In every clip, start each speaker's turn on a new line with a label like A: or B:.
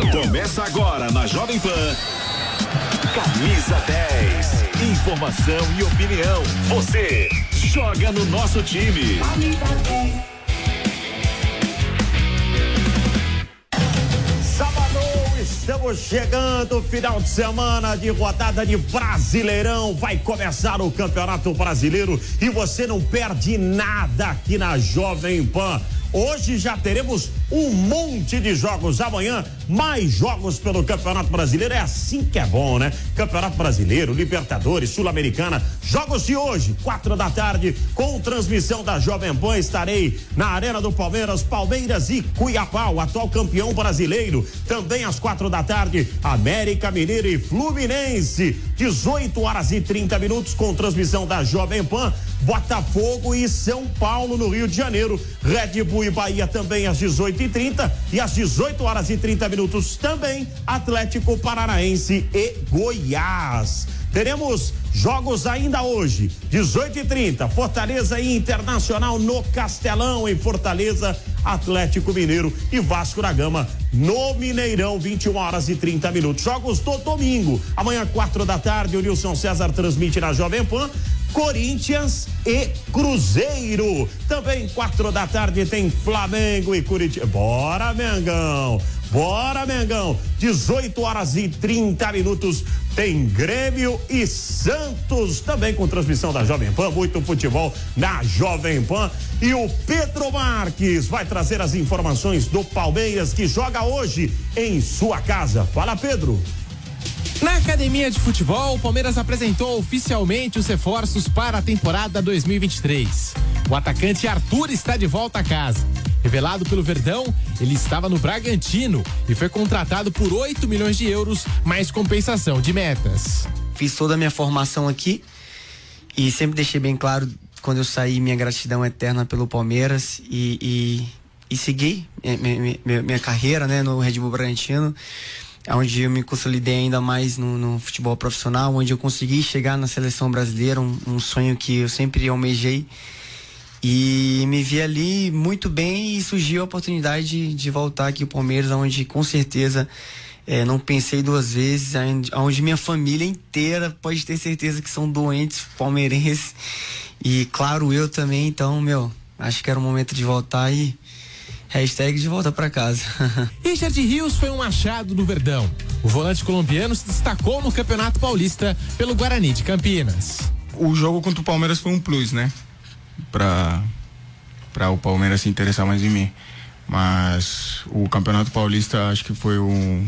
A: Começa agora na Jovem Pan. Camisa 10. Informação e opinião. Você joga no nosso time.
B: Estamos chegando, final de semana de rodada de Brasileirão. Vai começar o Campeonato Brasileiro e você não perde nada aqui na Jovem Pan. Hoje já teremos um monte de jogos. Amanhã, mais jogos pelo Campeonato Brasileiro. É assim que é bom, né? Campeonato Brasileiro, Libertadores, Sul-Americana. Jogos de hoje, quatro da tarde, com transmissão da Jovem Pan. Estarei na Arena do Palmeiras, Palmeiras e Cuiabá, o atual campeão brasileiro. Também às quatro da tarde, América Mineiro e Fluminense. 18 horas e 30 minutos, com transmissão da Jovem Pan. Botafogo e São Paulo no Rio de Janeiro. Red Bull e Bahia também às 18 e 30 e às 18 horas e 30 minutos também Atlético Paranaense e Goiás. Teremos jogos ainda hoje, 18 e 30 Fortaleza e Internacional no Castelão, em Fortaleza, Atlético Mineiro e Vasco da Gama no Mineirão, 21 horas e 30 minutos. Jogos do domingo. Amanhã, quatro da tarde, o Nilson César transmite na Jovem Pan. Corinthians e Cruzeiro. Também quatro da tarde tem Flamengo e Curitiba. Bora, Mengão! Bora, Mengão! 18 horas e 30 minutos tem Grêmio e Santos, também com transmissão da Jovem Pan, muito futebol na Jovem Pan. E o Pedro Marques vai trazer as informações do Palmeiras que joga hoje em sua casa. Fala, Pedro.
C: Academia de futebol, o Palmeiras apresentou oficialmente os reforços para a temporada 2023. O atacante Arthur está de volta a casa. Revelado pelo Verdão, ele estava no Bragantino e foi contratado por 8 milhões de euros, mais compensação de metas.
D: Fiz toda a minha formação aqui e sempre deixei bem claro quando eu saí minha gratidão eterna pelo Palmeiras e, e, e segui minha, minha, minha carreira né, no Red Bull Bragantino onde eu me consolidei ainda mais no, no, futebol profissional, onde eu consegui chegar na seleção brasileira, um, um, sonho que eu sempre almejei. E me vi ali muito bem e surgiu a oportunidade de, de voltar aqui ao Palmeiras, onde com certeza é, não pensei duas vezes, onde minha família inteira pode ter certeza que são doentes palmeirenses. E claro, eu também, então, meu, acho que era o momento de voltar e Hashtag de volta para casa.
C: Richard Rios foi um achado do Verdão. O volante colombiano se destacou no Campeonato Paulista pelo Guarani de Campinas.
E: O jogo contra o Palmeiras foi um plus, né? Pra, pra o Palmeiras se interessar mais em mim. Mas o Campeonato Paulista acho que foi um,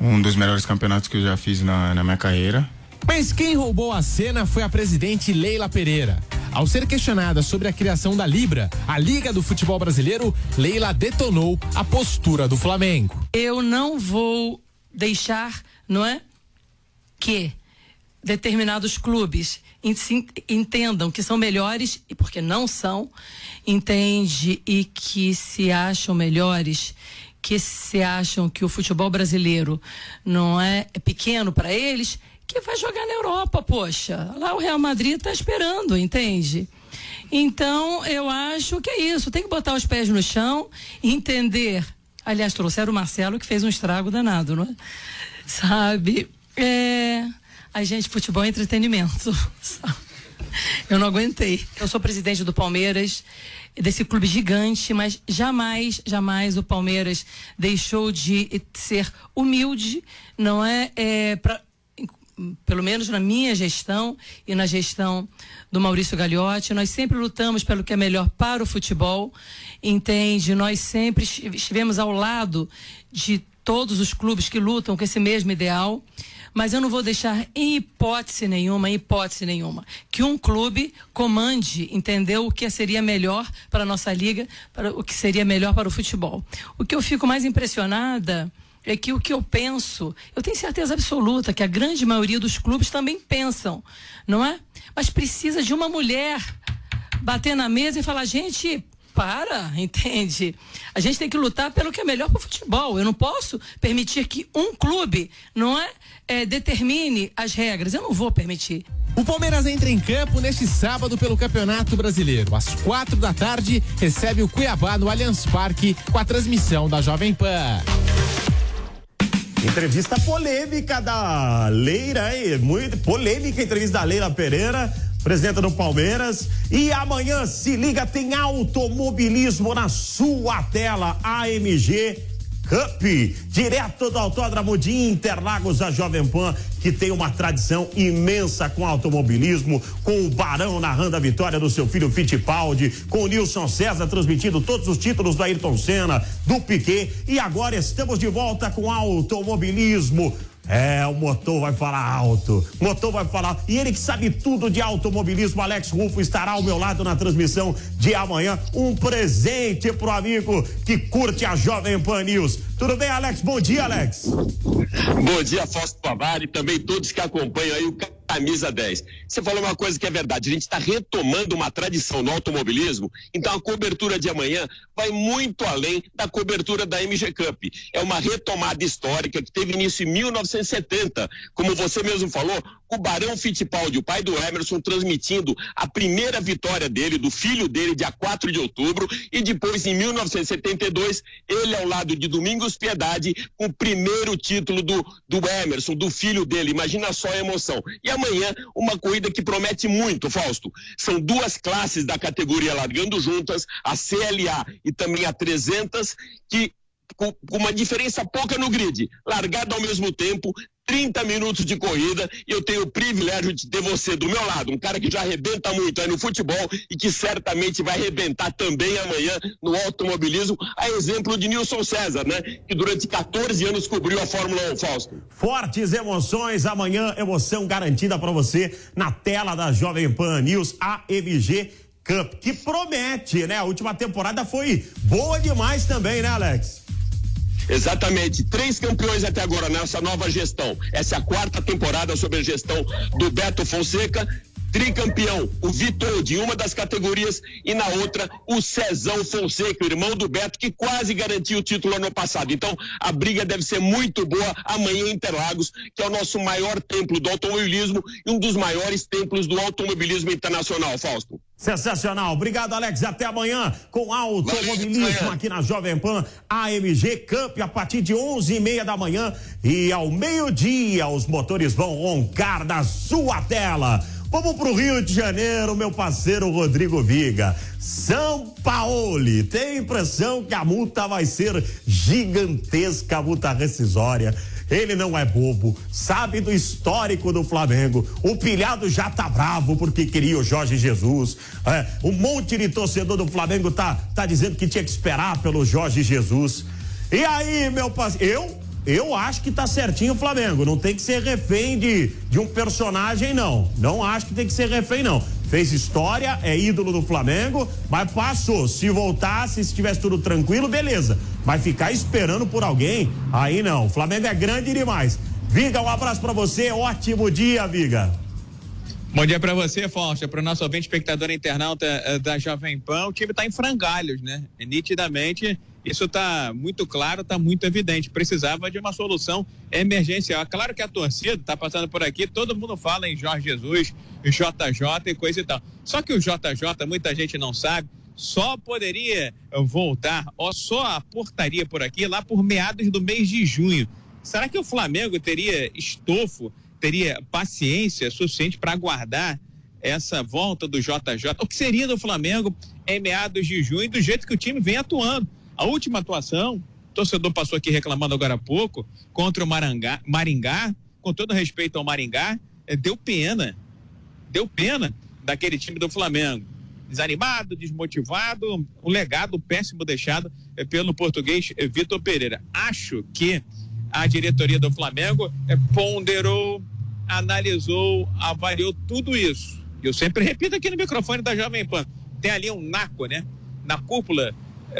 E: um dos melhores campeonatos que eu já fiz na, na minha carreira.
C: Mas quem roubou a cena foi a presidente Leila Pereira. Ao ser questionada sobre a criação da Libra, a Liga do Futebol Brasileiro, Leila detonou a postura do Flamengo.
F: Eu não vou deixar, não é? Que determinados clubes entendam que são melhores e porque não são, entende e que se acham melhores, que se acham que o futebol brasileiro não é, é pequeno para eles, que vai jogar na Europa, poxa. Lá o Real Madrid está esperando, entende? Então, eu acho que é isso. Tem que botar os pés no chão, entender. Aliás, trouxeram o Marcelo que fez um estrago danado, não é? Sabe? É. A gente, futebol é entretenimento. Eu não aguentei. Eu sou presidente do Palmeiras, desse clube gigante, mas jamais, jamais o Palmeiras deixou de ser humilde, não é? é pra, pelo menos na minha gestão e na gestão do Maurício Gagliotti, nós sempre lutamos pelo que é melhor para o futebol, entende? Nós sempre estivemos ao lado de todos os clubes que lutam com esse mesmo ideal, mas eu não vou deixar em hipótese nenhuma, em hipótese nenhuma, que um clube comande, entendeu, o que seria melhor para a nossa liga, para o que seria melhor para o futebol. O que eu fico mais impressionada é que o que eu penso, eu tenho certeza absoluta que a grande maioria dos clubes também pensam, não é? Mas precisa de uma mulher bater na mesa e falar, gente, para, entende? A gente tem que lutar pelo que é melhor para o futebol. Eu não posso permitir que um clube, não é, é, determine as regras. Eu não vou permitir.
C: O Palmeiras entra em campo neste sábado pelo Campeonato Brasileiro. Às quatro da tarde, recebe o Cuiabá no Allianz Parque com a transmissão da Jovem Pan.
B: Entrevista polêmica da Leira, hein? Muito polêmica entrevista da Leira Pereira, presidenta do Palmeiras. E amanhã, se liga, tem automobilismo na sua tela. AMG Cup, direto do Autódromo de Interlagos, a Jovem Pan, que tem uma tradição imensa com automobilismo, com o Barão narrando a vitória do seu filho Fittipaldi, com o Nilson César transmitindo todos os títulos do Ayrton Senna, do Piquet, e agora estamos de volta com automobilismo é, o motor vai falar alto. Motor vai falar. E ele que sabe tudo de automobilismo, Alex Rufo, estará ao meu lado na transmissão de amanhã. Um presente pro amigo que curte a Jovem Pan News. Tudo bem, Alex? Bom dia, Alex.
G: Bom dia, Fausto Pavari, também todos que acompanham aí o camisa 10. Você falou uma coisa que é verdade, a gente está retomando uma tradição no automobilismo, então a cobertura de amanhã vai muito além da cobertura da MG Cup. É uma retomada histórica que teve início em 1970, como você mesmo falou, o Barão Fittipaldi, o pai do Emerson, transmitindo a primeira vitória dele, do filho dele, dia 4 de outubro, e depois, em 1972, ele ao lado de Domingos Piedade, com o primeiro título do, do Emerson, do filho dele. Imagina só a emoção. E amanhã, uma corrida que promete muito, Fausto. São duas classes da categoria largando juntas, a CLA e também a 300, que com, com uma diferença pouca no grid, largada ao mesmo tempo, 30 minutos de corrida e eu tenho o privilégio de ter você do meu lado, um cara que já arrebenta muito aí no futebol e que certamente vai arrebentar também amanhã no automobilismo, a exemplo de Nilson César, né? Que durante 14 anos cobriu a Fórmula 1, Fausto.
B: Fortes emoções, amanhã emoção garantida para você na tela da Jovem Pan News AMG Cup, que promete, né? A última temporada foi boa demais também, né, Alex?
G: Exatamente. Três campeões até agora nessa nova gestão. Essa é a quarta temporada sob a gestão do Beto Fonseca tricampeão, o Vitor de uma das categorias e na outra o Cezão Fonseca, irmão do Beto, que quase garantiu o título ano passado. Então a briga deve ser muito boa amanhã em Interlagos, que é o nosso maior templo do automobilismo e um dos maiores templos do automobilismo internacional, Fausto.
B: Sensacional. Obrigado, Alex. Até amanhã com automobilismo aqui na Jovem Pan AMG Cup a partir de onze e meia da manhã e ao meio-dia os motores vão roncar na sua tela. Vamos pro Rio de Janeiro, meu parceiro Rodrigo Viga. São Paulo, tem a impressão que a multa vai ser gigantesca, a multa rescisória. Ele não é bobo, sabe do histórico do Flamengo. O pilhado já tá bravo porque queria o Jorge Jesus. É, um monte de torcedor do Flamengo tá, tá dizendo que tinha que esperar pelo Jorge Jesus. E aí, meu parceiro, eu eu acho que tá certinho o Flamengo. Não tem que ser refém de, de um personagem, não. Não acho que tem que ser refém, não. Fez história, é ídolo do Flamengo, mas passou. Se voltasse, se estivesse tudo tranquilo, beleza. Mas ficar esperando por alguém, aí não. O Flamengo é grande demais. Viga, um abraço para você. Ótimo dia, Viga.
H: Bom dia para você, Fausto, para o nosso ouvinte espectador internauta uh, da Jovem Pan. O time está em frangalhos, né? nitidamente isso está muito claro, está muito evidente. Precisava de uma solução emergencial. Claro que a torcida está passando por aqui, todo mundo fala em Jorge Jesus, JJ e coisa e tal. Só que o JJ, muita gente não sabe, só poderia voltar, ou só aportaria por aqui lá por meados do mês de junho. Será que o Flamengo teria estofo, teria paciência suficiente para aguardar essa volta do JJ? O que seria do Flamengo em meados de junho, do jeito que o time vem atuando? A última atuação, o torcedor passou aqui reclamando agora há pouco, contra o Marangá, Maringá, com todo respeito ao Maringá, é, deu pena. Deu pena daquele time do Flamengo. Desanimado, desmotivado, um legado péssimo deixado é, pelo português é, Vitor Pereira. Acho que a diretoria do Flamengo ponderou, analisou, avaliou tudo isso. Eu sempre repito aqui no microfone da Jovem Pan. Tem ali um naco, né? Na cúpula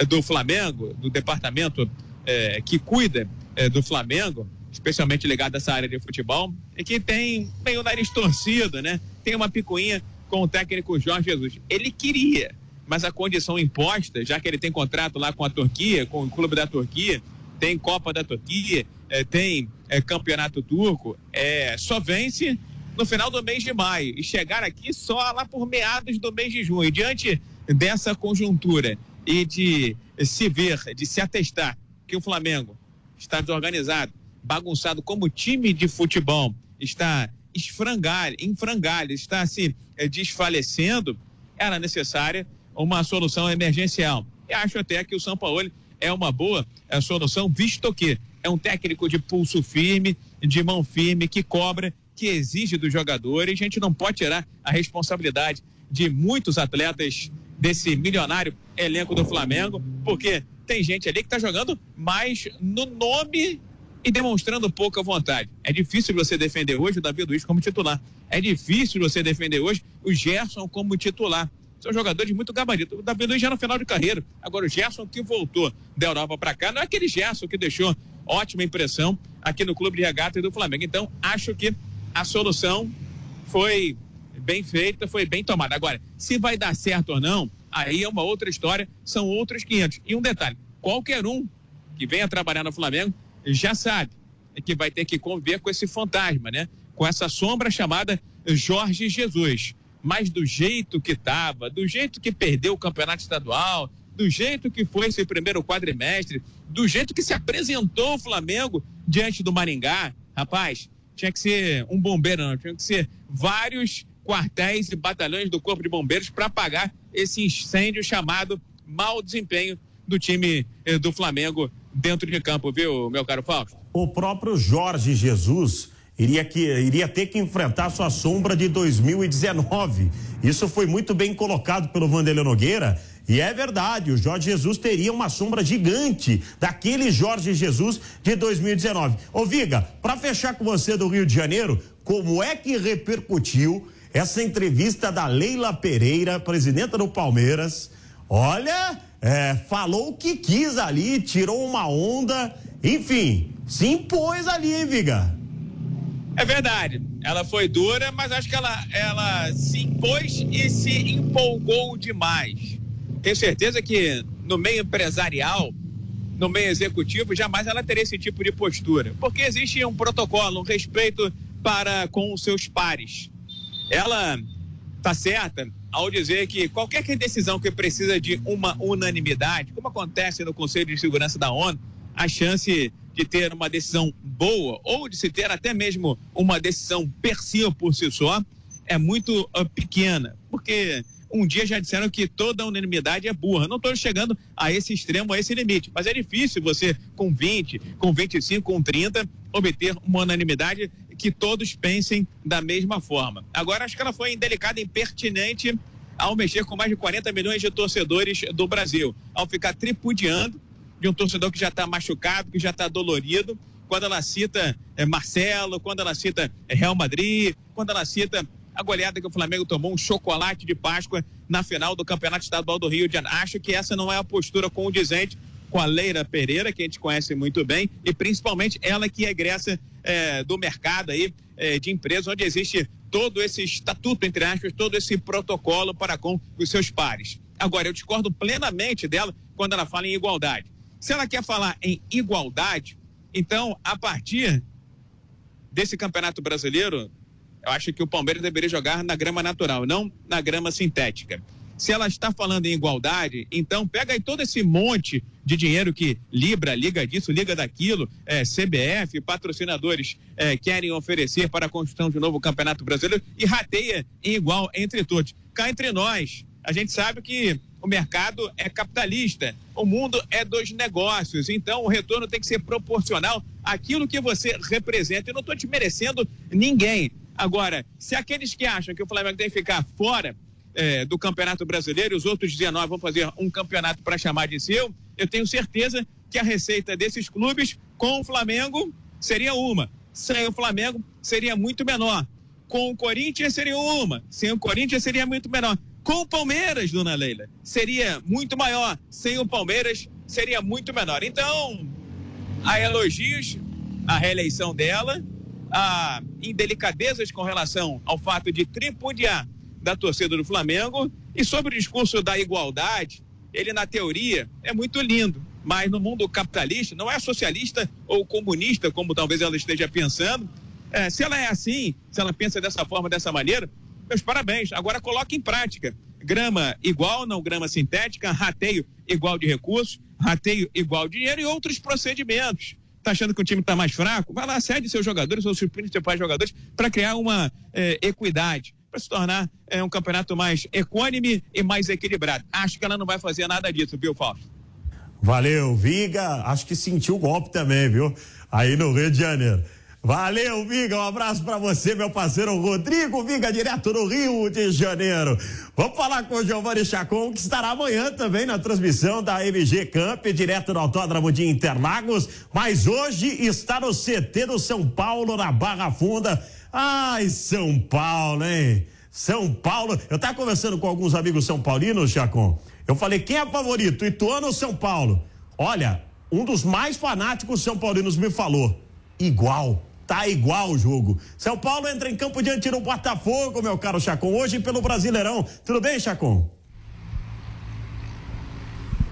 H: do Flamengo, do departamento é, que cuida é, do Flamengo, especialmente ligado a essa área de futebol, é que tem meio nariz torcido, né? Tem uma picuinha com o técnico Jorge Jesus. Ele queria, mas a condição imposta, já que ele tem contrato lá com a Turquia, com o clube da Turquia, tem Copa da Turquia, é, tem é, Campeonato Turco, é, só vence no final do mês de maio e chegar aqui só lá por meados do mês de junho. Diante dessa conjuntura e de se ver, de se atestar que o Flamengo está desorganizado, bagunçado como time de futebol está esfrangalho, em frangalho, está se eh, desfalecendo, era necessária uma solução emergencial. E acho até que o São Paulo é uma boa é, solução, visto que é um técnico de pulso firme, de mão firme, que cobra, que exige dos jogadores. A gente não pode tirar a responsabilidade de muitos atletas desse milionário elenco do Flamengo, porque tem gente ali que está jogando mais no nome e demonstrando pouca vontade. É difícil você defender hoje o Davi Luiz como titular. É difícil você defender hoje o Gerson como titular. São jogadores muito gabarito. O Davi Luiz já no final de carreira. Agora o Gerson que voltou da Europa para cá, não é aquele Gerson que deixou ótima impressão aqui no Clube de Regata e do Flamengo. Então, acho que a solução foi bem feita, foi bem tomada. Agora, se vai dar certo ou não, aí é uma outra história, são outros 500. E um detalhe: qualquer um que venha trabalhar no Flamengo já sabe que vai ter que conviver com esse fantasma, né? Com essa sombra chamada Jorge Jesus. Mas do jeito que estava, do jeito que perdeu o campeonato estadual, do jeito que foi esse primeiro quadrimestre, do jeito que se apresentou o Flamengo diante do Maringá, rapaz, tinha que ser um bombeiro, não, tinha que ser vários quartéis e batalhões do Corpo de Bombeiros para apagar esse incêndio chamado mau desempenho do time eh, do Flamengo dentro de campo, viu, meu caro Fausto?
B: O próprio Jorge Jesus iria, que, iria ter que enfrentar sua sombra de 2019. Isso foi muito bem colocado pelo Vanderlei Nogueira. E é verdade, o Jorge Jesus teria uma sombra gigante daquele Jorge Jesus de 2019. Ô Viga, para fechar com você do Rio de Janeiro, como é que repercutiu essa entrevista da Leila Pereira, presidenta do Palmeiras? Olha, é, falou o que quis ali, tirou uma onda, enfim, se impôs ali, hein, Viga?
H: É verdade. Ela foi dura, mas acho que ela, ela se impôs e se empolgou demais. Tenho certeza que no meio empresarial, no meio executivo, jamais ela teria esse tipo de postura. Porque existe um protocolo, um respeito para com os seus pares. Ela está certa ao dizer que qualquer decisão que precisa de uma unanimidade, como acontece no Conselho de Segurança da ONU, a chance de ter uma decisão boa ou de se ter até mesmo uma decisão per si ou por si só é muito uh, pequena, porque um dia já disseram que toda unanimidade é burra. Não estou chegando a esse extremo, a esse limite, mas é difícil você, com 20, com 25, com 30, obter uma unanimidade que todos pensem da mesma forma. Agora, acho que ela foi indelicada impertinente ao mexer com mais de 40 milhões de torcedores do Brasil, ao ficar tripudiando de um torcedor que já está machucado, que já está dolorido, quando ela cita é, Marcelo, quando ela cita é, Real Madrid, quando ela cita a goleada que o Flamengo tomou um chocolate de Páscoa na final do Campeonato Estadual do Rio de Janeiro. Acho que essa não é a postura condizente com a Leira Pereira, que a gente conhece muito bem, e principalmente ela que é egressa é, do mercado aí é, de empresas, onde existe todo esse estatuto, entre aspas, todo esse protocolo para com os seus pares. Agora, eu discordo plenamente dela quando ela fala em igualdade. Se ela quer falar em igualdade, então, a partir desse campeonato brasileiro, eu acho que o Palmeiras deveria jogar na grama natural, não na grama sintética. Se ela está falando em igualdade, então pega aí todo esse monte de dinheiro que Libra, liga disso, liga daquilo, é, CBF, patrocinadores é, querem oferecer para a construção de um novo campeonato brasileiro e rateia em igual entre todos. Cá entre nós, a gente sabe que o mercado é capitalista, o mundo é dos negócios, então o retorno tem que ser proporcional àquilo que você representa. Eu não estou te merecendo ninguém. Agora, se aqueles que acham que o Flamengo tem que ficar fora é, do Campeonato Brasileiro e os outros 19 vão fazer um campeonato para chamar de seu, eu tenho certeza que a receita desses clubes com o Flamengo seria uma. Sem o Flamengo seria muito menor. Com o Corinthians seria uma. Sem o Corinthians seria muito menor. Com o Palmeiras, dona Leila, seria muito maior. Sem o Palmeiras, seria muito menor. Então, há elogios à reeleição dela, há indelicadezas com relação ao fato de tripudiar da torcida do Flamengo. E sobre o discurso da igualdade, ele, na teoria, é muito lindo. Mas no mundo capitalista, não é socialista ou comunista, como talvez ela esteja pensando. É, se ela é assim, se ela pensa dessa forma, dessa maneira, meus parabéns. Agora coloque em prática. Grama igual, não grama sintética, rateio igual de recursos, rateio igual de dinheiro e outros procedimentos. Tá achando que o time tá mais fraco, vai lá, cede seus jogadores, seus principais jogadores, para criar uma é, equidade para se tornar é, um campeonato mais equânime e mais equilibrado. Acho que ela não vai fazer nada disso, viu, Fausto?
B: Valeu, Viga. Acho que sentiu o golpe também, viu? Aí no Rio de Janeiro. Valeu, Viga. Um abraço para você, meu parceiro Rodrigo Viga, direto do Rio de Janeiro. Vamos falar com o Giovanni Chacon, que estará amanhã também na transmissão da MG Camp, direto do Autódromo de Interlagos. Mas hoje está no CT do São Paulo, na Barra Funda. Ai, São Paulo, hein? São Paulo. Eu estava conversando com alguns amigos são paulinos, Chacon. Eu falei, quem é favorito, Ituano ou São Paulo? Olha, um dos mais fanáticos são paulinos me falou, igual. Tá igual o jogo. São Paulo entra em campo diante do Botafogo, meu caro Chacon, hoje pelo Brasileirão. Tudo bem, Chacon?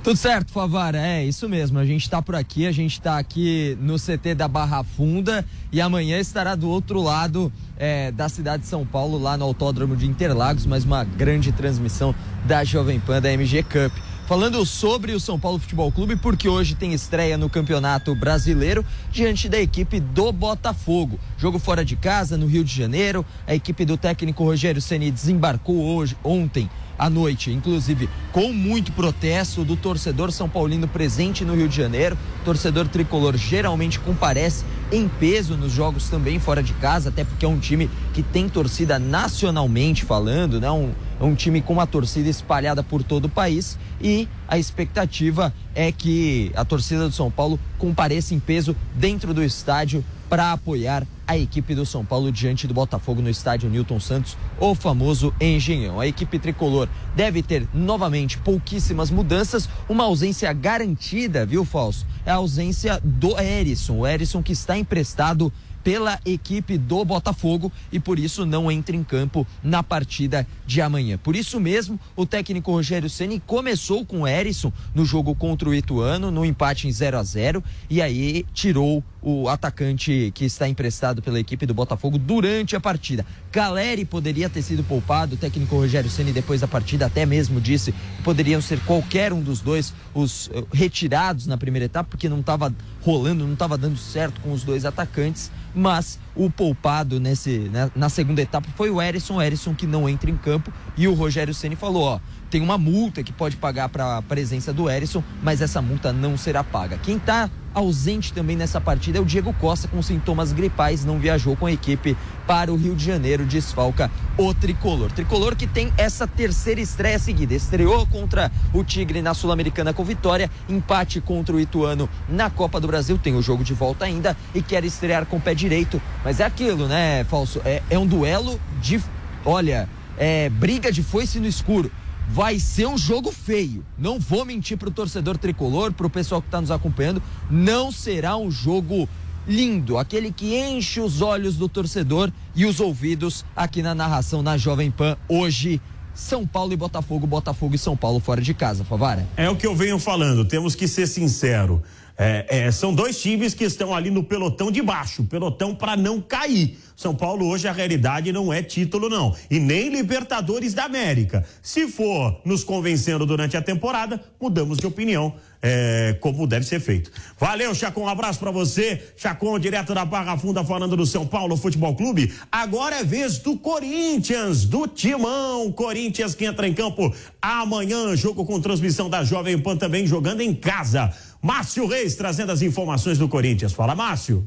I: Tudo certo, Favara, é isso mesmo. A gente está por aqui, a gente está aqui no CT da Barra Funda e amanhã estará do outro lado é, da cidade de São Paulo, lá no Autódromo de Interlagos, mais uma grande transmissão da Jovem Pan da MG Cup falando sobre o São Paulo Futebol Clube, porque hoje tem estreia no Campeonato Brasileiro diante da equipe do Botafogo. Jogo fora de casa, no Rio de Janeiro. A equipe do técnico Rogério Ceni desembarcou hoje, ontem à noite, inclusive com muito protesto do torcedor São Paulino presente no Rio de Janeiro. torcedor tricolor geralmente comparece em peso nos jogos também fora de casa, até porque é um time que tem torcida nacionalmente falando, né? Um, um time com uma torcida espalhada por todo o país e a expectativa é que a torcida do São Paulo compareça em peso dentro do estádio para apoiar a equipe do São Paulo diante do Botafogo no estádio Newton Santos, o famoso Engenhão. A equipe tricolor deve ter novamente pouquíssimas mudanças, uma ausência garantida, viu, Falso? É a ausência do Erisson, o Erisson que está emprestado pela equipe do Botafogo e por isso não entra em campo na partida de amanhã. Por isso mesmo, o técnico Rogério Ceni começou com o Erisson no jogo contra o Ituano, no empate em 0 a 0 e aí tirou o atacante que está emprestado pela equipe do Botafogo durante a partida. Caleri poderia ter sido poupado, o técnico Rogério Ceni depois da partida até mesmo disse que poderiam ser qualquer um dos dois os uh, retirados na primeira etapa porque não estava rolando, não estava dando certo com os dois atacantes mas o poupado nesse, né, na segunda etapa foi o Erisson, o Erisson que não entra em campo. E o Rogério Ceni falou, ó, tem uma multa que pode pagar para a presença do Erisson, mas essa multa não será paga. Quem está ausente também nessa partida é o Diego Costa com sintomas gripais, não viajou com a equipe para o Rio de Janeiro, desfalca o tricolor. Tricolor que tem essa terceira estreia seguida, estreou contra o Tigre na Sul-Americana com vitória, empate contra o Ituano na Copa do Brasil, tem o jogo de volta ainda e quer estrear com o pé direito, mas é aquilo, né, Falso? É, é um duelo de, olha, é briga de foice no escuro vai ser um jogo feio. Não vou mentir pro torcedor tricolor, pro pessoal que está nos acompanhando, não será um jogo lindo, aquele que enche os olhos do torcedor e os ouvidos aqui na narração na Jovem Pan hoje. São Paulo e Botafogo, Botafogo e São Paulo fora de casa, Favara.
B: É o que eu venho falando, temos que ser sincero. É, é, são dois times que estão ali no pelotão de baixo, pelotão para não cair. São Paulo hoje a realidade não é título não e nem Libertadores da América. Se for nos convencendo durante a temporada, mudamos de opinião. É, como deve ser feito. Valeu, Chacon, um abraço para você. Chacon, direto da Barra Funda, falando do São Paulo Futebol Clube. Agora é vez do Corinthians, do Timão. Corinthians que entra em campo amanhã, jogo com transmissão da Jovem Pan também, jogando em casa. Márcio Reis trazendo as informações do Corinthians. Fala, Márcio.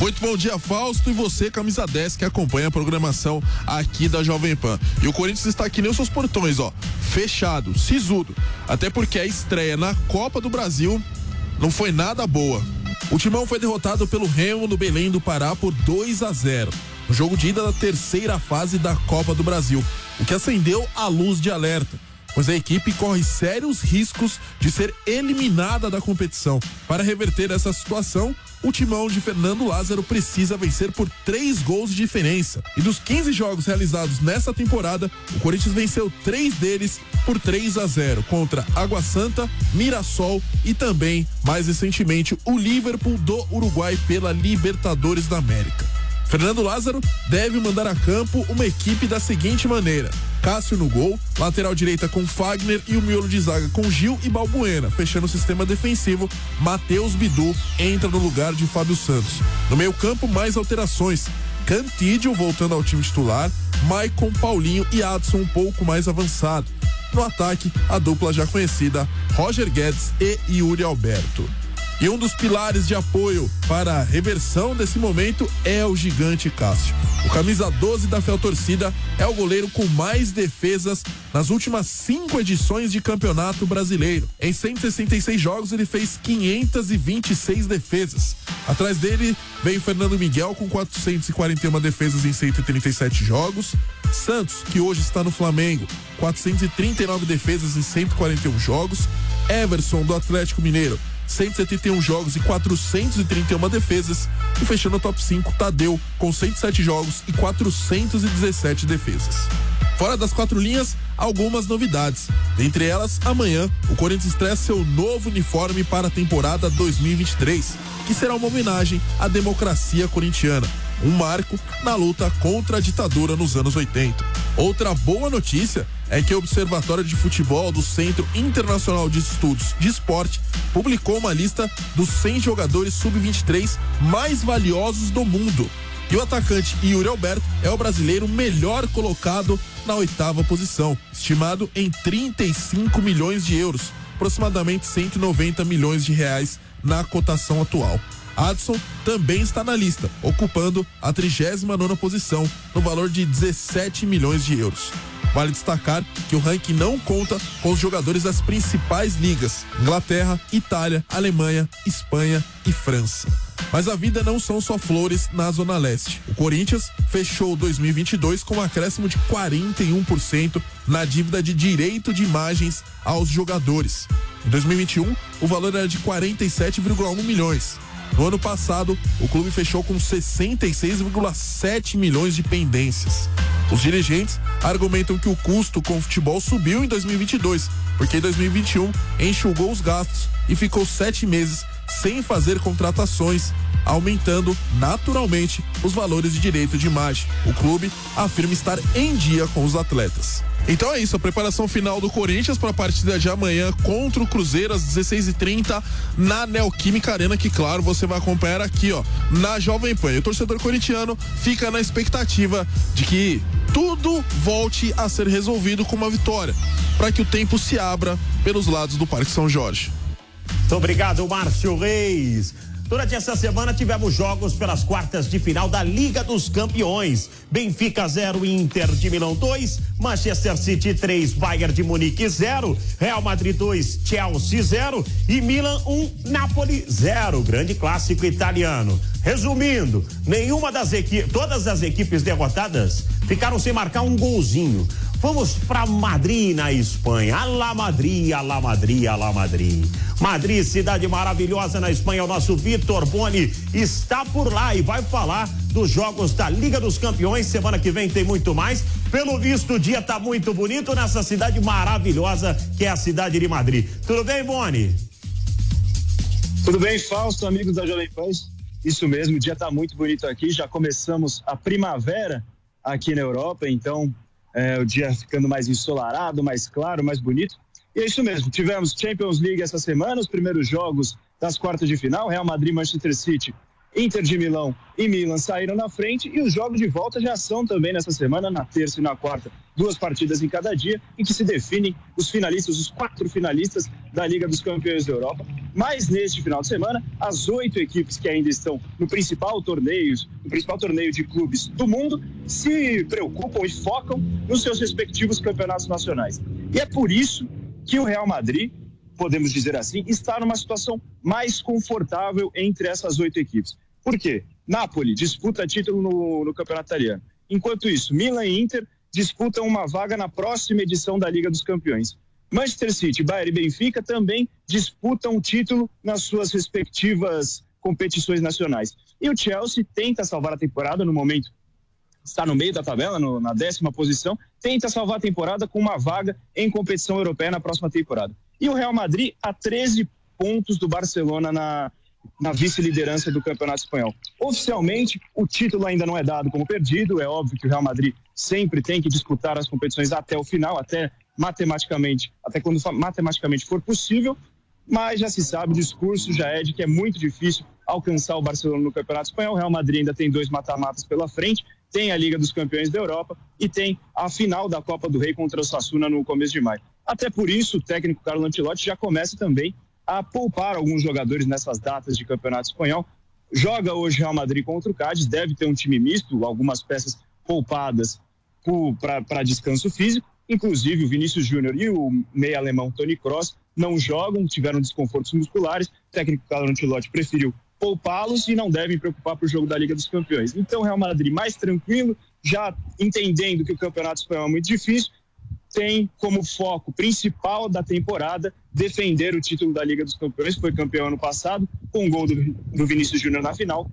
J: Muito bom dia, Fausto, e você, camisa 10, que acompanha a programação aqui da Jovem Pan. E o Corinthians está aqui nos seus portões, ó, fechado, sisudo. Até porque a estreia na Copa do Brasil não foi nada boa. O Timão foi derrotado pelo Remo no Belém do Pará por 2 a 0 no jogo de ida da terceira fase da Copa do Brasil, o que acendeu a luz de alerta pois a equipe corre sérios riscos de ser eliminada da competição. Para reverter essa situação, o timão de Fernando Lázaro precisa vencer por três gols de diferença. E dos 15 jogos realizados nessa temporada, o Corinthians venceu três deles por 3 a 0 contra Água Santa, Mirassol e também, mais recentemente, o Liverpool do Uruguai pela Libertadores da América. Fernando Lázaro deve mandar a campo uma equipe da seguinte maneira: Cássio no gol, lateral direita com Fagner e o miolo de zaga com Gil e Balbuena. Fechando o sistema defensivo, Matheus Bidu entra no lugar de Fábio Santos. No meio-campo, mais alterações. Cantídio voltando ao time titular, Maicon, Paulinho e Adson um pouco mais avançado. No ataque, a dupla já conhecida Roger Guedes e Yuri Alberto. E um dos pilares de apoio para a reversão desse momento é o gigante Cássio. O camisa 12 da Fel Torcida é o goleiro com mais defesas nas últimas cinco edições de campeonato brasileiro. Em 166 jogos, ele fez 526 defesas. Atrás dele vem Fernando Miguel com 441 defesas em 137 jogos. Santos, que hoje está no Flamengo, 439 defesas em 141 jogos. Everson, do Atlético Mineiro, 171 jogos e 431 defesas. E fechando o top 5, Tadeu, com 107 jogos e 417 defesas. Fora das quatro linhas, algumas novidades. Dentre elas, amanhã, o Corinthians estreia seu novo uniforme para a temporada 2023, que será uma homenagem à democracia corintiana um marco na luta contra a ditadura nos anos 80. Outra boa notícia é que o Observatório de Futebol do Centro Internacional de Estudos de Esporte publicou uma lista dos 100 jogadores sub-23 mais valiosos do mundo. E o atacante Yuri Alberto é o brasileiro melhor colocado na oitava posição, estimado em 35 milhões de euros, aproximadamente 190 milhões de reais na cotação atual. Adson também está na lista, ocupando a 39 posição, no valor de 17 milhões de euros. Vale destacar que o ranking não conta com os jogadores das principais ligas: Inglaterra, Itália, Alemanha, Espanha e França. Mas a vida não são só flores na Zona Leste. O Corinthians fechou 2022 com um acréscimo de 41% na dívida de direito de imagens aos jogadores. Em 2021, o valor era de 47,1 milhões. No ano passado, o clube fechou com 66,7 milhões de pendências. Os dirigentes argumentam que o custo com o futebol subiu em 2022, porque em 2021 enxugou os gastos e ficou sete meses sem fazer contratações, aumentando naturalmente os valores de direito de imagem. O clube afirma estar em dia com os atletas. Então é isso, a preparação final do Corinthians para a partida de amanhã contra o Cruzeiro às 16h30 na Neoquímica Arena, que claro, você vai acompanhar aqui, ó, na Jovem Pan. E o torcedor corintiano fica na expectativa de que tudo volte a ser resolvido com uma vitória, para que o tempo se abra pelos lados do Parque São Jorge.
B: Muito obrigado, Márcio Reis. Durante essa semana tivemos jogos pelas quartas de final da Liga dos Campeões. Benfica 0, Inter de Milão 2, Manchester City 3, Bayern de Munique 0, Real Madrid 2, Chelsea 0 e Milan 1, um, Napoli 0. Grande clássico italiano. Resumindo, nenhuma das equipes, todas as equipes derrotadas ficaram sem marcar um golzinho. Vamos para Madrid, na Espanha. Alá Madrid, Alá Madrid, Alá Madrid. Madrid, cidade maravilhosa na Espanha. O nosso Vitor Boni está por lá e vai falar dos jogos da Liga dos Campeões. Semana que vem tem muito mais. Pelo visto, o dia está muito bonito nessa cidade maravilhosa que é a cidade de Madrid. Tudo bem, Boni?
K: Tudo bem, Fausto, amigos da Jovem Pan? Isso mesmo, o dia está muito bonito aqui. Já começamos a primavera aqui na Europa, então é, o dia ficando mais ensolarado, mais claro, mais bonito. E é isso mesmo, tivemos Champions League essa semana, os primeiros jogos das quartas de final, Real Madrid, Manchester City Inter de Milão e Milan saíram na frente e os jogos de volta já são também nessa semana, na terça e na quarta. Duas partidas em cada dia, em que se definem os finalistas, os quatro finalistas da Liga dos Campeões da Europa. Mas neste final de semana, as oito equipes que ainda estão no principal torneio, no principal torneio de clubes do mundo, se preocupam e focam nos seus respectivos campeonatos nacionais. E é por isso que o Real Madrid podemos dizer assim, está numa situação mais confortável entre essas oito equipes. Por quê? Napoli disputa título no, no Campeonato Italiano. Enquanto isso, Milan e Inter disputam uma vaga na próxima edição da Liga dos Campeões. Manchester City, Bayern e Benfica também disputam título nas suas respectivas competições nacionais. E o Chelsea tenta salvar a temporada no momento está no meio da tabela, no, na décima posição, tenta salvar a temporada com uma vaga em competição europeia na próxima temporada. E o Real Madrid a 13 pontos do Barcelona na, na vice-liderança do Campeonato Espanhol. Oficialmente, o título ainda não é dado como perdido. É óbvio que o Real Madrid sempre tem que disputar as competições até o final, até matematicamente, até quando matematicamente for possível. Mas já se sabe, o discurso já é de que é muito difícil alcançar o Barcelona no Campeonato Espanhol. O Real Madrid ainda tem dois mata-matas pela frente, tem a Liga dos Campeões da Europa e tem a final da Copa do Rei contra o Sassuna no começo de maio. Até por isso, o técnico Carlo Ancelotti já começa também a poupar alguns jogadores nessas datas de Campeonato Espanhol. Joga hoje Real Madrid contra o Cádiz, deve ter um time misto, algumas peças poupadas para descanso físico. Inclusive, o Vinícius Júnior e o meio alemão Tony Kroos não jogam, tiveram desconfortos musculares. O técnico Carlo Ancelotti preferiu poupá-los e não devem preocupar para o jogo da Liga dos Campeões. Então, Real Madrid mais tranquilo, já entendendo que o Campeonato Espanhol é muito difícil, tem como foco principal da temporada defender o título da Liga dos Campeões, foi campeão ano passado, com o gol do, do Vinícius Júnior na final,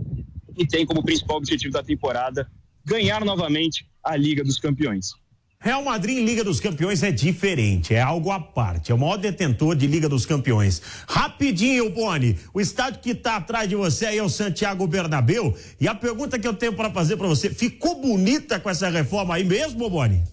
K: e tem como principal objetivo da temporada ganhar novamente a Liga dos Campeões.
B: Real Madrid em Liga dos Campeões é diferente, é algo à parte. É o maior detentor de Liga dos Campeões. Rapidinho, Boni, o estádio que está atrás de você aí é o Santiago Bernabéu. E a pergunta que eu tenho para fazer para você, ficou bonita com essa reforma aí mesmo, Boni?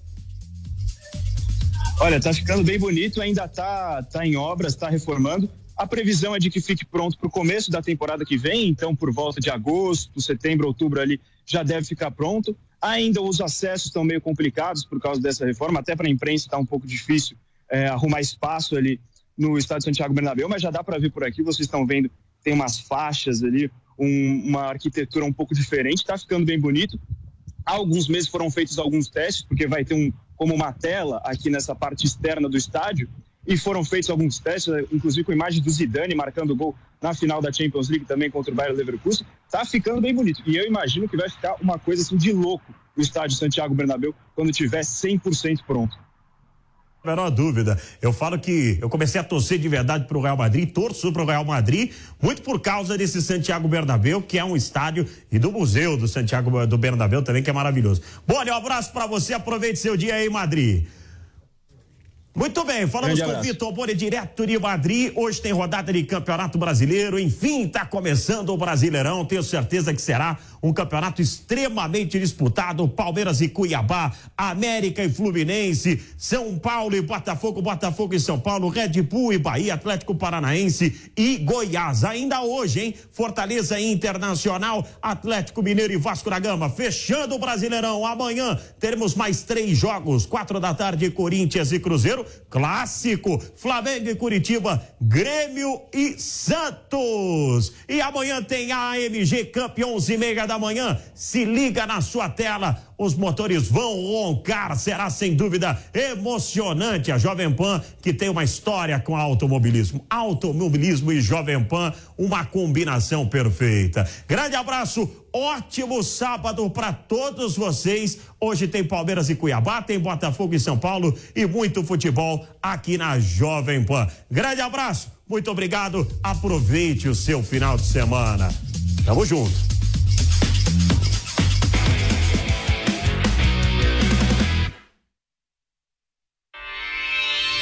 K: Olha, tá ficando bem bonito, ainda tá, tá em obras, tá reformando. A previsão é de que fique pronto para o começo da temporada que vem, então por volta de agosto, setembro, outubro ali já deve ficar pronto. Ainda os acessos estão meio complicados por causa dessa reforma, até para a imprensa está um pouco difícil é, arrumar espaço ali no estádio Santiago Bernabéu, mas já dá para ver por aqui, vocês estão vendo, tem umas faixas ali, um, uma arquitetura um pouco diferente, está ficando bem bonito. Há alguns meses foram feitos alguns testes, porque vai ter um, como uma tela aqui nessa parte externa do estádio, e foram feitos alguns testes, inclusive com imagem do Zidane marcando gol na final da Champions League também contra o Bayern Leverkusen. Tá ficando bem bonito. E eu imagino que vai ficar uma coisa assim de louco o estádio Santiago Bernabéu quando tiver 100% pronto
B: menor dúvida. Eu falo que eu comecei a torcer de verdade para o Real Madrid, torço para o Real Madrid, muito por causa desse Santiago Bernabéu, que é um estádio, e do Museu do Santiago do Bernabéu também, que é maravilhoso. Bom, um abraço para você, aproveite seu dia aí, Madrid. Muito bem, falamos com o Vitor Boni, direto de Madrid. Hoje tem rodada de Campeonato Brasileiro. Enfim, está começando o Brasileirão. Tenho certeza que será um campeonato extremamente disputado. Palmeiras e Cuiabá, América e Fluminense, São Paulo e Botafogo, Botafogo e São Paulo, Red Bull e Bahia, Atlético Paranaense e Goiás. Ainda hoje, hein? Fortaleza Internacional, Atlético Mineiro e Vasco da Gama. Fechando o Brasileirão. Amanhã teremos mais três jogos. Quatro da tarde, Corinthians e Cruzeiro clássico, Flamengo e Curitiba, Grêmio e Santos. E amanhã tem a AMG Cup 11 e meia da manhã. Se liga na sua tela os motores vão roncar, será sem dúvida emocionante. A Jovem Pan, que tem uma história com automobilismo. Automobilismo e Jovem Pan, uma combinação perfeita. Grande abraço, ótimo sábado para todos vocês. Hoje tem Palmeiras e Cuiabá, tem Botafogo e São Paulo e muito futebol aqui na Jovem Pan. Grande abraço, muito obrigado. Aproveite o seu final de semana. Tamo junto.